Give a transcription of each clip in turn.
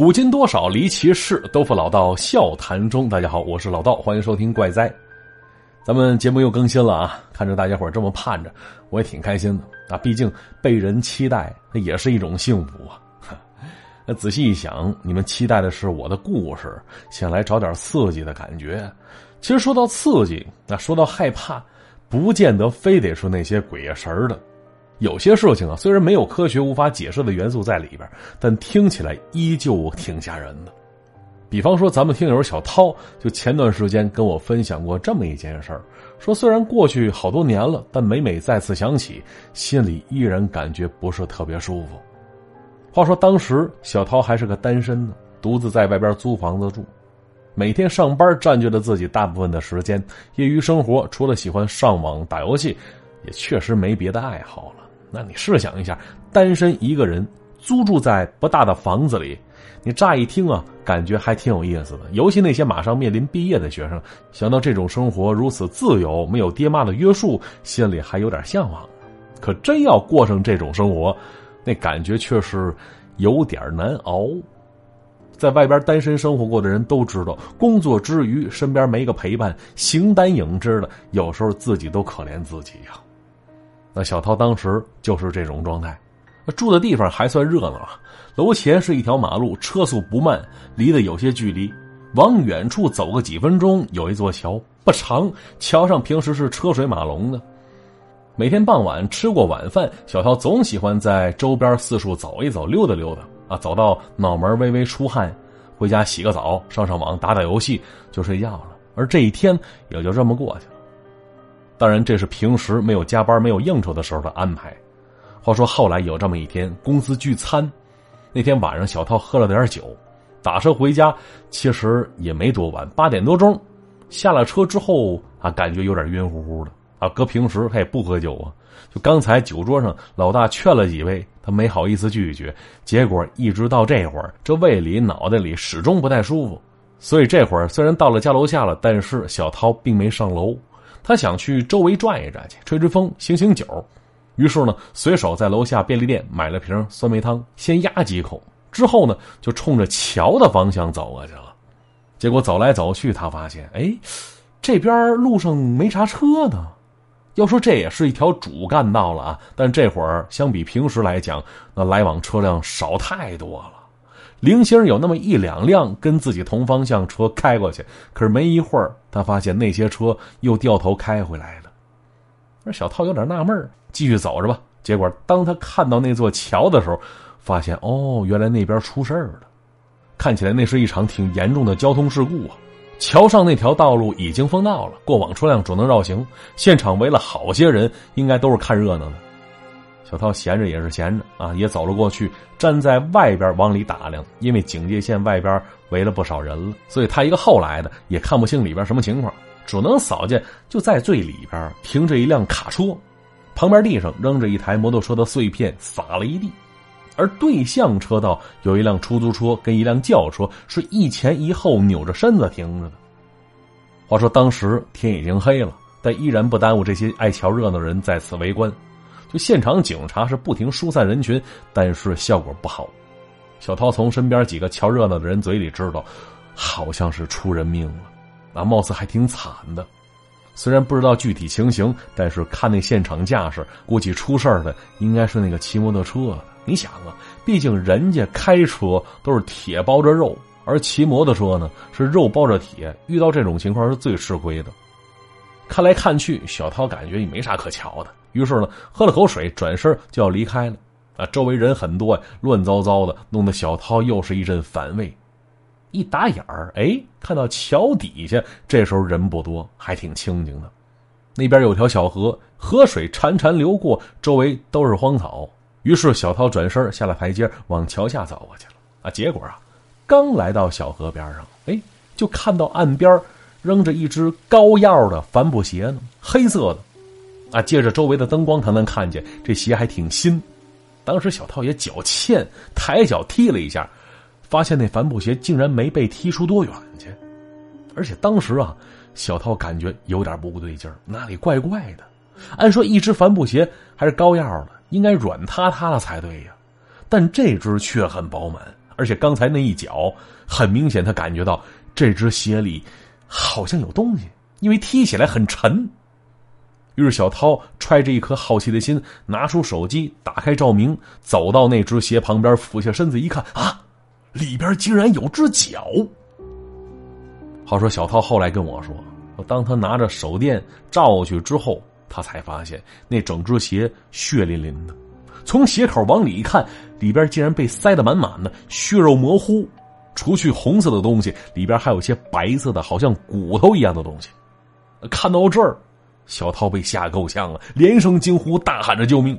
古今多少离奇事，都付老道笑谈中。大家好，我是老道，欢迎收听怪哉。咱们节目又更新了啊！看着大家伙这么盼着，我也挺开心的啊。毕竟被人期待，那也是一种幸福啊。那仔细一想，你们期待的是我的故事，想来找点刺激的感觉。其实说到刺激，那说到害怕，不见得非得是那些鬼呀神的。有些事情啊，虽然没有科学无法解释的元素在里边，但听起来依旧挺吓人的。比方说，咱们听友小涛就前段时间跟我分享过这么一件事儿，说虽然过去好多年了，但每每再次想起，心里依然感觉不是特别舒服。话说当时小涛还是个单身呢，独自在外边租房子住，每天上班占据了自己大部分的时间，业余生活除了喜欢上网打游戏，也确实没别的爱好了。那你试想一下，单身一个人租住在不大的房子里，你乍一听啊，感觉还挺有意思的。尤其那些马上面临毕业的学生，想到这种生活如此自由，没有爹妈的约束，心里还有点向往。可真要过上这种生活，那感觉却是有点难熬。在外边单身生活过的人都知道，工作之余身边没个陪伴，形单影只的，有时候自己都可怜自己呀。那小涛当时就是这种状态，住的地方还算热闹。楼前是一条马路，车速不慢，离得有些距离。往远处走个几分钟，有一座桥，不长，桥上平时是车水马龙的。每天傍晚吃过晚饭，小涛总喜欢在周边四处走一走，溜达溜达啊。走到脑门微微出汗，回家洗个澡，上上网，打打游戏，就睡觉了。而这一天也就这么过去了。当然，这是平时没有加班、没有应酬的时候的安排。话说后来有这么一天，公司聚餐，那天晚上小涛喝了点酒，打车回家，其实也没多晚，八点多钟。下了车之后啊，感觉有点晕乎乎的啊。搁平时他也不喝酒啊，就刚才酒桌上老大劝了几位，他没好意思拒绝。结果一直到这会儿，这胃里、脑袋里始终不太舒服。所以这会儿虽然到了家楼下了，但是小涛并没上楼。他想去周围转一转去，吹吹风，醒醒酒。于是呢，随手在楼下便利店买了瓶酸梅汤，先压几口。之后呢，就冲着桥的方向走过去了。结果走来走去，他发现，哎，这边路上没啥车呢。要说这也是一条主干道了啊，但这会儿相比平时来讲，那来往车辆少太多了。零星有那么一两辆跟自己同方向车开过去，可是没一会儿，他发现那些车又掉头开回来了。而小涛有点纳闷继续走着吧。结果当他看到那座桥的时候，发现哦，原来那边出事儿了。看起来那是一场挺严重的交通事故啊！桥上那条道路已经封道了，过往车辆只能绕行。现场围了好些人，应该都是看热闹的。小涛闲着也是闲着啊，也走了过去，站在外边往里打量。因为警戒线外边围了不少人了，所以他一个后来的也看不清里边什么情况，只能扫见就在最里边停着一辆卡车，旁边地上扔着一台摩托车的碎片，撒了一地。而对向车道有一辆出租车跟一辆轿车是一前一后扭着身子停着的。话说当时天已经黑了，但依然不耽误这些爱瞧热闹的人在此围观。就现场警察是不停疏散人群，但是效果不好。小涛从身边几个瞧热闹的人嘴里知道，好像是出人命了，啊，貌似还挺惨的。虽然不知道具体情形，但是看那现场架势，估计出事的应该是那个骑摩托车的。你想啊，毕竟人家开车都是铁包着肉，而骑摩托车呢是肉包着铁，遇到这种情况是最吃亏的。看来看去，小涛感觉也没啥可瞧的。于是呢，喝了口水，转身就要离开了。啊，周围人很多呀，乱糟糟的，弄得小涛又是一阵反胃。一打眼儿，哎，看到桥底下，这时候人不多，还挺清静的。那边有条小河，河水潺潺流过，周围都是荒草。于是小涛转身下了台阶，往桥下走过去了。啊，结果啊，刚来到小河边上，哎，就看到岸边扔着一只高腰的帆布鞋呢，黑色的。啊！借着周围的灯光，他能看见这鞋还挺新。当时小涛也脚欠，抬脚踢了一下，发现那帆布鞋竟然没被踢出多远去。而且当时啊，小涛感觉有点不对劲儿，哪里怪怪的。按说一只帆布鞋还是高腰的，应该软塌塌的才对呀，但这只却很饱满，而且刚才那一脚，很明显他感觉到这只鞋里好像有东西，因为踢起来很沉。于是小涛揣着一颗好奇的心，拿出手机，打开照明，走到那只鞋旁边，俯下身子一看，啊，里边竟然有只脚。话说小涛后来跟我说，当他拿着手电照去之后，他才发现那整只鞋血淋淋的。从鞋口往里一看，里边竟然被塞得满满的，血肉模糊。除去红色的东西，里边还有些白色的，好像骨头一样的东西。看到这儿，小涛被吓够呛了，连声惊呼，大喊着救命。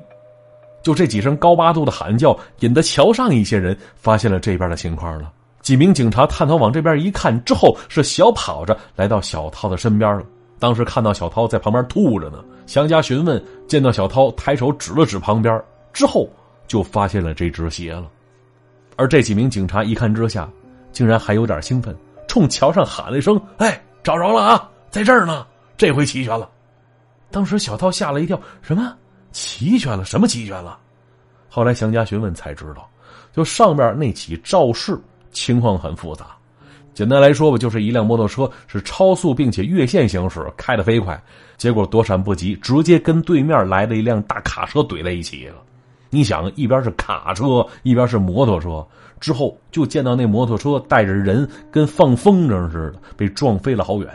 就这几声高八度的喊叫，引得桥上一些人发现了这边的情况了。几名警察探头往这边一看，之后是小跑着来到小涛的身边了。当时看到小涛在旁边吐着呢，详加询问，见到小涛抬手指了指旁边，之后就发现了这只鞋了。而这几名警察一看之下，竟然还有点兴奋，冲桥上喊了一声：“哎，找着了啊，在这儿呢！这回齐全了。”当时小涛吓了一跳：“什么齐全了？什么齐全了？”后来详加询问才知道，就上面那起肇事。情况很复杂，简单来说吧，就是一辆摩托车是超速并且越线行驶，开得飞快，结果躲闪不及，直接跟对面来的一辆大卡车怼在一起了。你想，一边是卡车，一边是摩托车，之后就见到那摩托车带着人跟放风筝似的被撞飞了好远。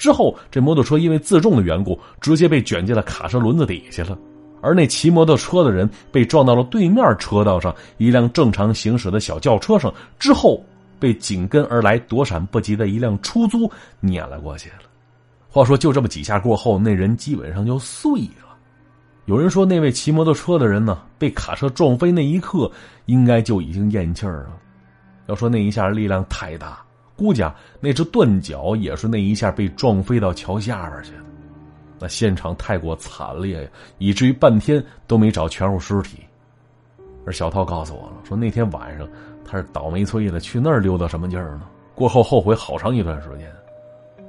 之后这摩托车因为自重的缘故，直接被卷进了卡车轮子底下了。而那骑摩托车的人被撞到了对面车道上一辆正常行驶的小轿车上，之后被紧跟而来躲闪不及的一辆出租碾了过去了。话说就这么几下过后，那人基本上就碎了。有人说，那位骑摩托车的人呢，被卡车撞飞那一刻，应该就已经咽气儿了。要说那一下力量太大，姑家，那只断脚也是那一下被撞飞到桥下边去的。那现场太过惨烈呀，以至于半天都没找全部尸体。而小涛告诉我了，说那天晚上他是倒霉催的，去那儿溜达什么劲儿呢？过后后悔好长一段时间。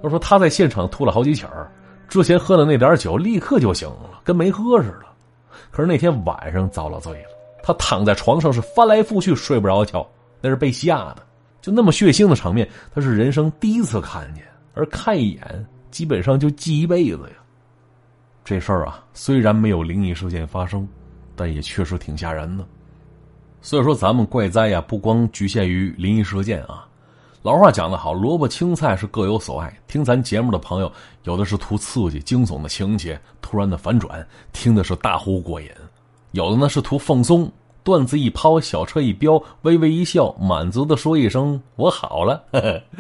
他说他在现场吐了好几起儿，之前喝的那点酒立刻就醒了，跟没喝似的。可是那天晚上遭了罪了，他躺在床上是翻来覆去睡不着觉，那是被吓的。就那么血腥的场面，他是人生第一次看见，而看一眼基本上就记一辈子呀。这事儿啊，虽然没有灵异事件发生，但也确实挺吓人的。所以说，咱们怪哉呀，不光局限于灵异事件啊。老话讲得好，萝卜青菜是各有所爱。听咱节目的朋友，有的是图刺激、惊悚的情节，突然的反转，听的是大呼过瘾；有的呢是图放松，段子一抛，小车一飙，微微一笑，满足的说一声“我好了”。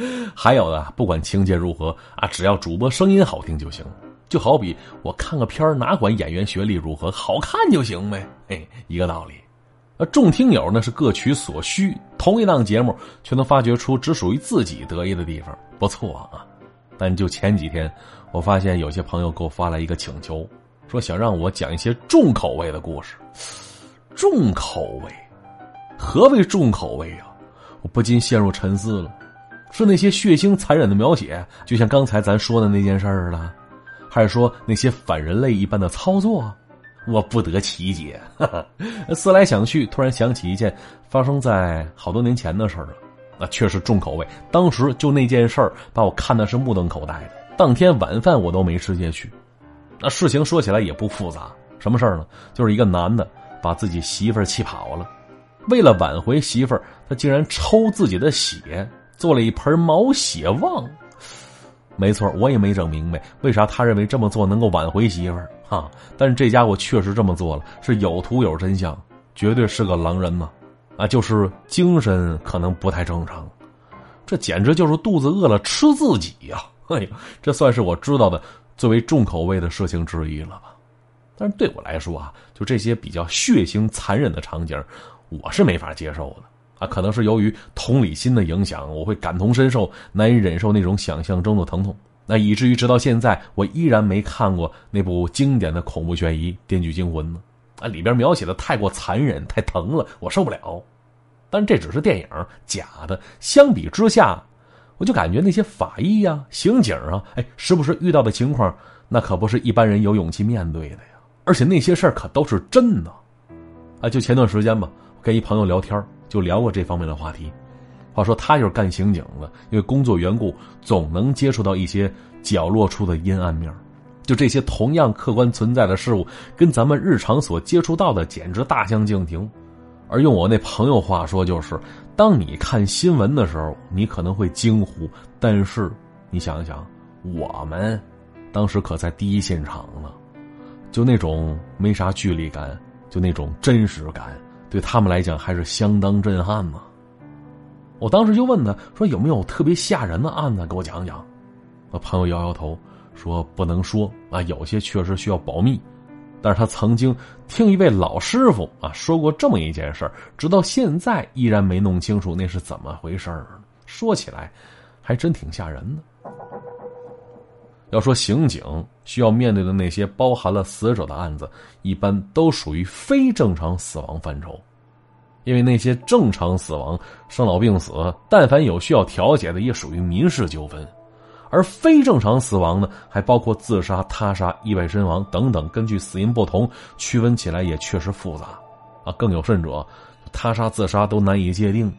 还有的，不管情节如何啊，只要主播声音好听就行。就好比我看个片哪管演员学历如何，好看就行呗，嘿，一个道理。那众听友呢是各取所需，同一档节目却能发掘出只属于自己得意的地方，不错啊。但就前几天，我发现有些朋友给我发来一个请求，说想让我讲一些重口味的故事。重口味，何为重口味啊？我不禁陷入沉思了。是那些血腥残忍的描写，就像刚才咱说的那件事儿了。还是说那些反人类一般的操作，我不得其解。思来想去，突然想起一件发生在好多年前的事儿了。那确实重口味，当时就那件事儿把我看的是目瞪口呆的。当天晚饭我都没吃下去。那事情说起来也不复杂，什么事儿呢？就是一个男的把自己媳妇儿气跑了，为了挽回媳妇儿，他竟然抽自己的血，做了一盆毛血旺。没错，我也没整明白为啥他认为这么做能够挽回媳妇儿哈。但是这家伙确实这么做了，是有图有真相，绝对是个狼人嘛！啊，就是精神可能不太正常，这简直就是肚子饿了吃自己呀！哎呀，这算是我知道的最为重口味的事情之一了吧？但是对我来说啊，就这些比较血腥残忍的场景，我是没法接受的。啊，可能是由于同理心的影响，我会感同身受，难以忍受那种想象中的疼痛，那以至于直到现在，我依然没看过那部经典的恐怖悬疑《电锯惊魂》呢。啊，里边描写的太过残忍，太疼了，我受不了。但这只是电影，假的。相比之下，我就感觉那些法医呀、刑警啊，哎，时不时遇到的情况，那可不是一般人有勇气面对的呀。而且那些事儿可都是真的。啊，就前段时间吧，跟一朋友聊天就聊过这方面的话题。话说他就是干刑警的，因为工作缘故，总能接触到一些角落处的阴暗面。就这些同样客观存在的事物，跟咱们日常所接触到的简直大相径庭。而用我那朋友话说，就是当你看新闻的时候，你可能会惊呼，但是你想一想，我们当时可在第一现场呢，就那种没啥距离感，就那种真实感，对他们来讲还是相当震撼呢。我当时就问他说：“有没有特别吓人的案子给我讲讲？”我朋友摇摇头说：“不能说啊，有些确实需要保密。”但是他曾经听一位老师傅啊说过这么一件事直到现在依然没弄清楚那是怎么回事儿。说起来，还真挺吓人的。要说刑警需要面对的那些包含了死者的案子，一般都属于非正常死亡范畴，因为那些正常死亡、生老病死，但凡有需要调解的，也属于民事纠纷。而非正常死亡呢，还包括自杀、他杀、意外身亡等等。根据死因不同，区分起来也确实复杂，啊，更有甚者，他杀、自杀都难以界定。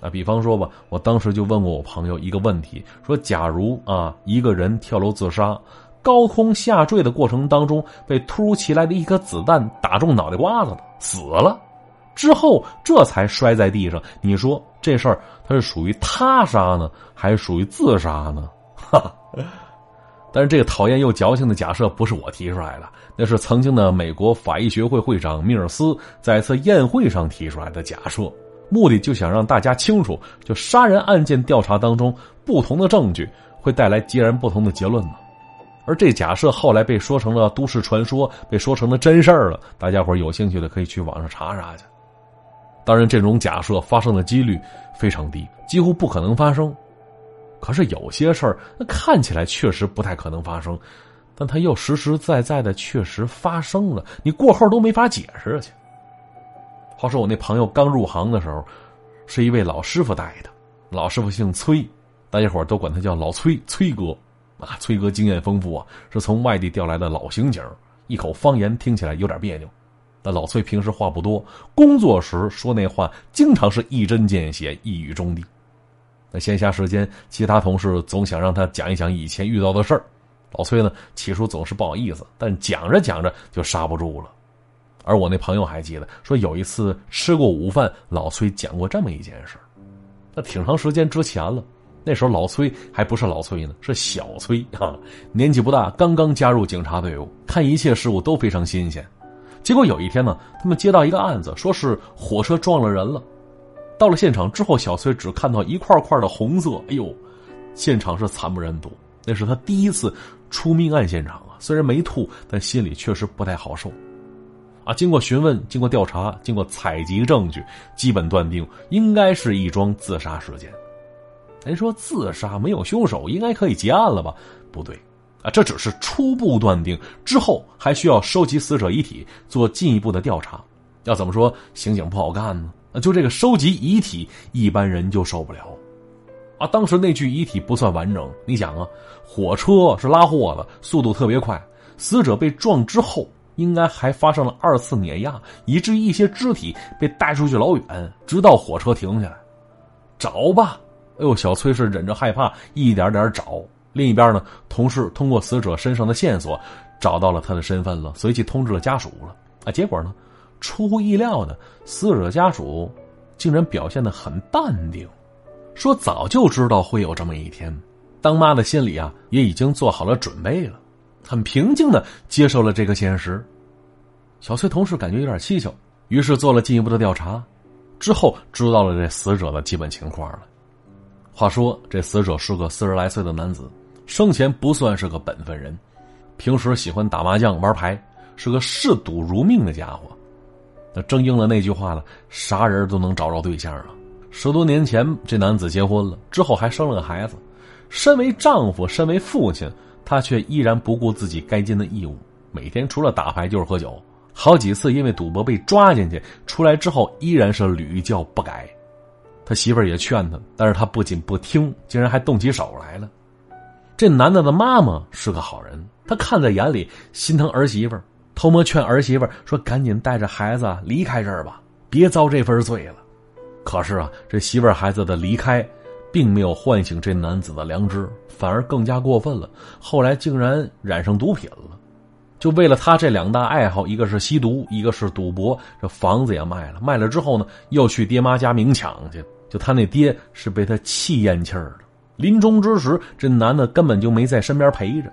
啊，比方说吧，我当时就问过我朋友一个问题：说，假如啊，一个人跳楼自杀，高空下坠的过程当中被突如其来的一颗子弹打中脑袋瓜子了，死了，之后这才摔在地上，你说这事儿他是属于他杀呢，还是属于自杀呢？哈，但是这个讨厌又矫情的假设不是我提出来的，那是曾经的美国法医学会会长米尔斯在一次宴会上提出来的假设，目的就想让大家清楚，就杀人案件调查当中不同的证据会带来截然不同的结论呢。而这假设后来被说成了都市传说，被说成了真事儿了。大家伙有兴趣的可以去网上查查去。当然，这种假设发生的几率非常低，几乎不可能发生。可是有些事儿，那看起来确实不太可能发生，但它又实实在在的确实发生了，你过后都没法解释去。话说我那朋友刚入行的时候，是一位老师傅带的，老师傅姓崔，大家伙都管他叫老崔，崔哥啊，崔哥经验丰富啊，是从外地调来的老刑警，一口方言听起来有点别扭。那老崔平时话不多，工作时说那话经常是一针见血，一语中的。那闲暇时间，其他同事总想让他讲一讲以前遇到的事儿。老崔呢，起初总是不好意思，但讲着讲着就刹不住了。而我那朋友还记得，说有一次吃过午饭，老崔讲过这么一件事那挺长时间之前了，那时候老崔还不是老崔呢，是小崔啊，年纪不大，刚刚加入警察队伍，看一切事物都非常新鲜。结果有一天呢，他们接到一个案子，说是火车撞了人了。到了现场之后，小崔只看到一块块的红色。哎呦，现场是惨不忍睹。那是他第一次出命案现场啊！虽然没吐，但心里确实不太好受。啊，经过询问、经过调查、经过采集证据，基本断定应该是一桩自杀事件。人说自杀没有凶手，应该可以结案了吧？不对，啊，这只是初步断定，之后还需要收集死者遗体，做进一步的调查。要怎么说，刑警不好干呢？就这个收集遗体，一般人就受不了，啊！当时那具遗体不算完整，你想啊，火车是拉货的，速度特别快，死者被撞之后，应该还发生了二次碾压，以至于一些肢体被带出去老远，直到火车停下来，找吧！哎呦，小崔是忍着害怕，一点点找。另一边呢，同事通过死者身上的线索，找到了他的身份了，随即通知了家属了。啊，结果呢？出乎意料的，死者家属竟然表现的很淡定，说早就知道会有这么一天。当妈的心里啊，也已经做好了准备了，很平静的接受了这个现实。小崔同事感觉有点蹊跷，于是做了进一步的调查，之后知道了这死者的基本情况了。话说，这死者是个四十来岁的男子，生前不算是个本分人，平时喜欢打麻将、玩牌，是个嗜赌如命的家伙。那正应了那句话了，啥人都能找着对象啊！十多年前，这男子结婚了，之后还生了个孩子。身为丈夫，身为父亲，他却依然不顾自己该尽的义务，每天除了打牌就是喝酒。好几次因为赌博被抓进去，出来之后依然是屡教不改。他媳妇儿也劝他，但是他不仅不听，竟然还动起手来了。这男的的妈妈是个好人，他看在眼里，心疼儿媳妇儿。偷摸劝儿媳妇说：“赶紧带着孩子离开这儿吧，别遭这份罪了。”可是啊，这媳妇儿孩子的离开，并没有唤醒这男子的良知，反而更加过分了。后来竟然染上毒品了，就为了他这两大爱好，一个是吸毒，一个是赌博，这房子也卖了。卖了之后呢，又去爹妈家明抢去。就他那爹是被他气咽气儿的。临终之时，这男的根本就没在身边陪着，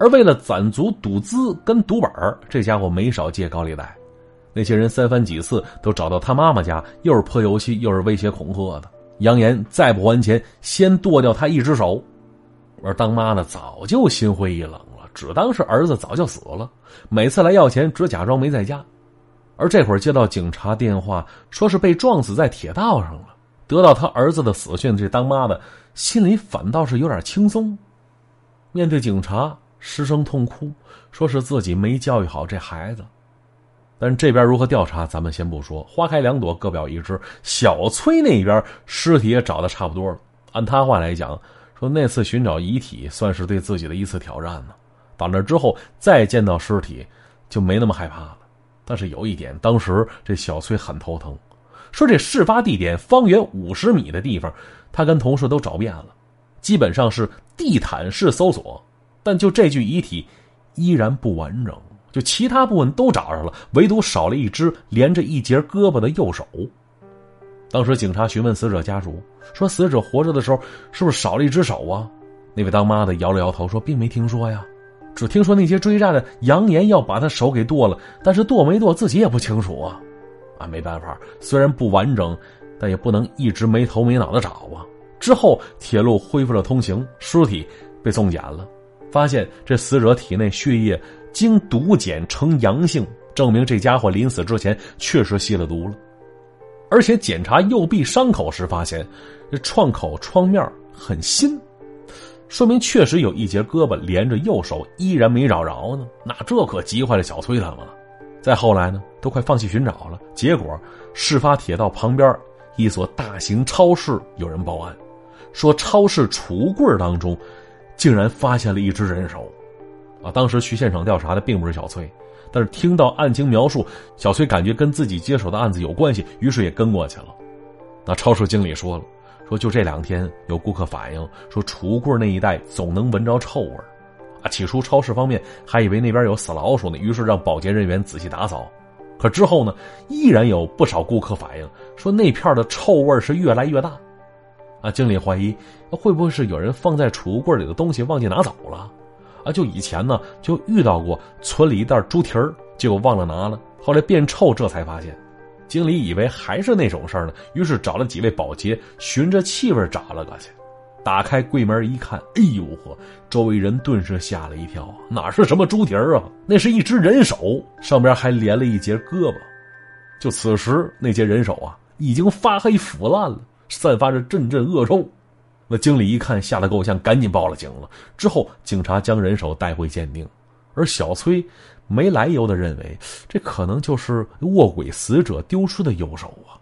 而为了攒足赌资跟赌本这家伙没少借高利贷。那些人三番几次都找到他妈妈家，又是泼油漆，又是威胁恐吓的，扬言再不还钱，先剁掉他一只手。而当妈的早就心灰意冷了，只当是儿子早就死了。每次来要钱，只假装没在家。而这会儿接到警察电话，说是被撞死在铁道上了。得到他儿子的死讯，这当妈的心里反倒是有点轻松。面对警察，失声痛哭，说是自己没教育好这孩子。但是这边如何调查，咱们先不说。花开两朵，各表一枝。小崔那边尸体也找的差不多了。按他话来讲，说那次寻找遗体算是对自己的一次挑战呢。到那之后再见到尸体，就没那么害怕了。但是有一点，当时这小崔很头疼，说这事发地点方圆五十米的地方，他跟同事都找遍了，基本上是地毯式搜索，但就这具遗体依然不完整。就其他部分都找着了，唯独少了一只连着一截胳膊的右手。当时警察询问死者家属说：“死者活着的时候是不是少了一只手啊？”那位当妈的摇了摇头说：“并没听说呀，只听说那些追债的扬言要把他手给剁了，但是剁没剁自己也不清楚啊。”啊，没办法，虽然不完整，但也不能一直没头没脑的找啊。之后铁路恢复了通行，尸体被送检了，发现这死者体内血液。经毒检呈阳性，证明这家伙临死之前确实吸了毒了。而且检查右臂伤口时发现，这创口创面很新，说明确实有一节胳膊连着右手依然没找着呢。那这可急坏了小崔他们了。再后来呢，都快放弃寻找了。结果，事发铁道旁边一所大型超市有人报案，说超市储物柜当中竟然发现了一只人手。啊，当时去现场调查的并不是小崔，但是听到案情描述，小崔感觉跟自己接手的案子有关系，于是也跟过去了。那超市经理说了，说就这两天有顾客反映说储物柜那一带总能闻着臭味啊，起初超市方面还以为那边有死老鼠呢，于是让保洁人员仔细打扫。可之后呢，依然有不少顾客反映说那片的臭味是越来越大。啊，经理怀疑会不会是有人放在储物柜里的东西忘记拿走了。啊，就以前呢，就遇到过存了一袋猪蹄儿，结果忘了拿了，后来变臭，这才发现。经理以为还是那种事儿呢，于是找了几位保洁，循着气味找了过去。打开柜门一看，哎呦呵，周围人顿时吓了一跳啊，哪是什么猪蹄儿啊？那是一只人手，上边还连了一截胳膊。就此时，那截人手啊，已经发黑腐烂了，散发着阵阵恶臭。那经理一看，吓得够呛，赶紧报了警了。之后，警察将人手带回鉴定，而小崔没来由的认为，这可能就是卧轨死者丢失的右手啊！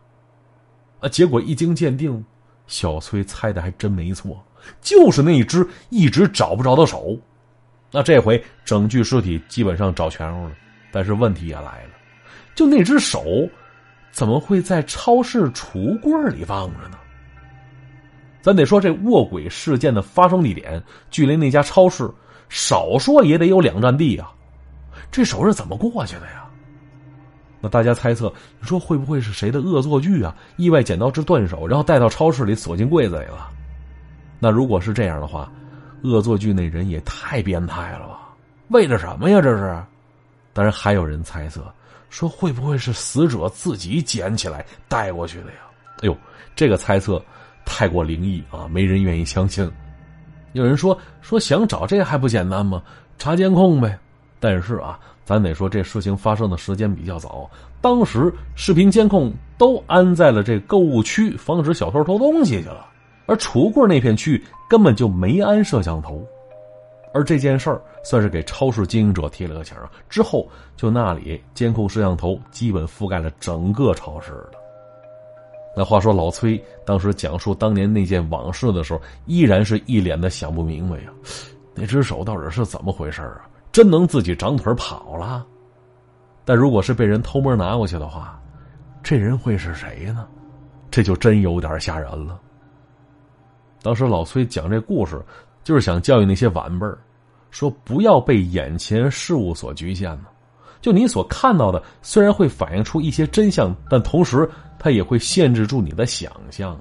啊，结果一经鉴定，小崔猜的还真没错，就是那一只一直找不着的手。那这回整具尸体基本上找全了，但是问题也来了，就那只手，怎么会在超市橱柜里放着呢？咱得说，这卧轨事件的发生地点距离那家超市少说也得有两站地啊！这手是怎么过去的呀？那大家猜测，你说会不会是谁的恶作剧啊？意外捡到这断手，然后带到超市里锁进柜子里了？那如果是这样的话，恶作剧那人也太变态了吧？为了什么呀？这是？当然还有人猜测说，会不会是死者自己捡起来带过去的呀？哎呦，这个猜测。太过灵异啊，没人愿意相信。有人说说想找这还不简单吗？查监控呗。但是啊，咱得说这事情发生的时间比较早，当时视频监控都安在了这购物区，防止小偷偷东西去了。而橱柜那片区域根本就没安摄像头。而这件事儿算是给超市经营者提了个醒。之后就那里监控摄像头基本覆盖了整个超市的。那话说，老崔当时讲述当年那件往事的时候，依然是一脸的想不明白呀。那只手到底是怎么回事啊？真能自己长腿跑了？但如果是被人偷摸拿过去的话，这人会是谁呢？这就真有点吓人了。当时老崔讲这故事，就是想教育那些晚辈儿，说不要被眼前事物所局限呢。就你所看到的，虽然会反映出一些真相，但同时它也会限制住你的想象，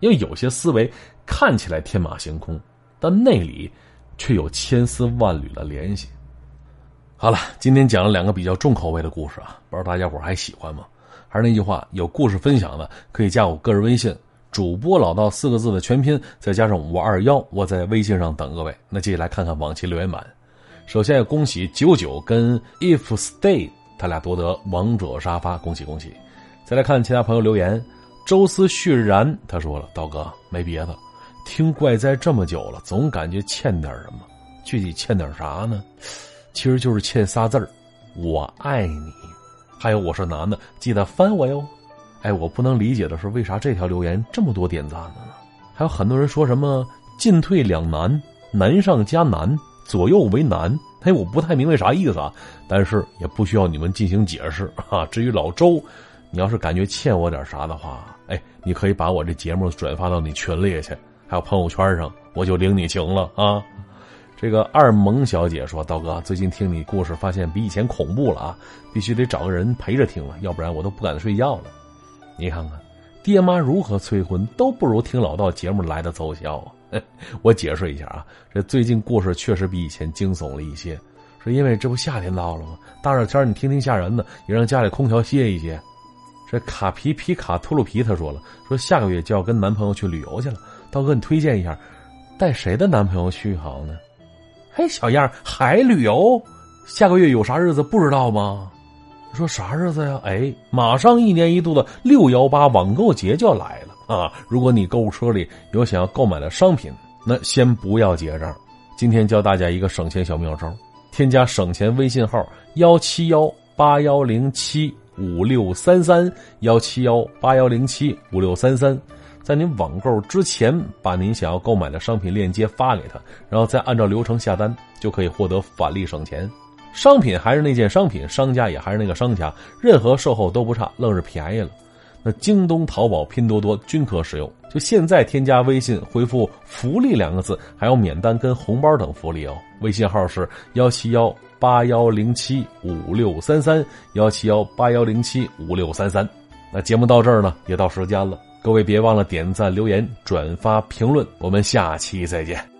因为有些思维看起来天马行空，但内里却有千丝万缕的联系。好了，今天讲了两个比较重口味的故事啊，不知道大家伙还喜欢吗？还是那句话，有故事分享的可以加我个人微信，主播老道四个字的全拼，再加上五二幺，我在微信上等各位。那接下来看看往期留言板。首先要恭喜九九跟 If Stay 他俩夺得王者沙发，恭喜恭喜！再来看其他朋友留言，周思旭然他说了：“道哥没别的，听怪哉这么久了，总感觉欠点什么，具体欠点啥呢？”其实就是欠仨字儿，我爱你。还有我是男的，记得翻我哟。哎，我不能理解的是，为啥这条留言这么多点赞的呢？还有很多人说什么进退两难，难上加难，左右为难。哎，我不太明白啥意思啊。但是也不需要你们进行解释 啊。至于老周，你要是感觉欠我点啥的话，哎，你可以把我这节目转发到你群里去，还有朋友圈上，我就领你情了啊。这个二萌小姐说：“道哥，最近听你故事，发现比以前恐怖了啊！必须得找个人陪着听了，要不然我都不敢睡觉了。你看看，爹妈如何催婚，都不如听老道节目来的奏效啊！我解释一下啊，这最近故事确实比以前惊悚了一些，是因为这不夏天到了吗？大热天你听听吓人的，也让家里空调歇一歇。这卡皮皮卡秃噜皮他说了，说下个月就要跟男朋友去旅游去了，道哥你推荐一下，带谁的男朋友去好呢？”嘿，小样还旅游？下个月有啥日子不知道吗？说啥日子呀？哎，马上一年一度的六幺八网购节就要来了啊！如果你购物车里有想要购买的商品，那先不要结账。今天教大家一个省钱小妙招：添加省钱微信号幺七幺八幺零七五六三三幺七幺八幺零七五六三三。在您网购之前，把您想要购买的商品链接发给他，然后再按照流程下单，就可以获得返利省钱。商品还是那件商品，商家也还是那个商家，任何售后都不差，愣是便宜了。那京东、淘宝、拼多多均可使用。就现在添加微信，回复“福利”两个字，还有免单跟红包等福利哦。微信号是幺七幺八幺零七五六三三幺七幺八幺零七五六三三。那节目到这儿呢，也到时间了。各位别忘了点赞、留言、转发、评论，我们下期再见。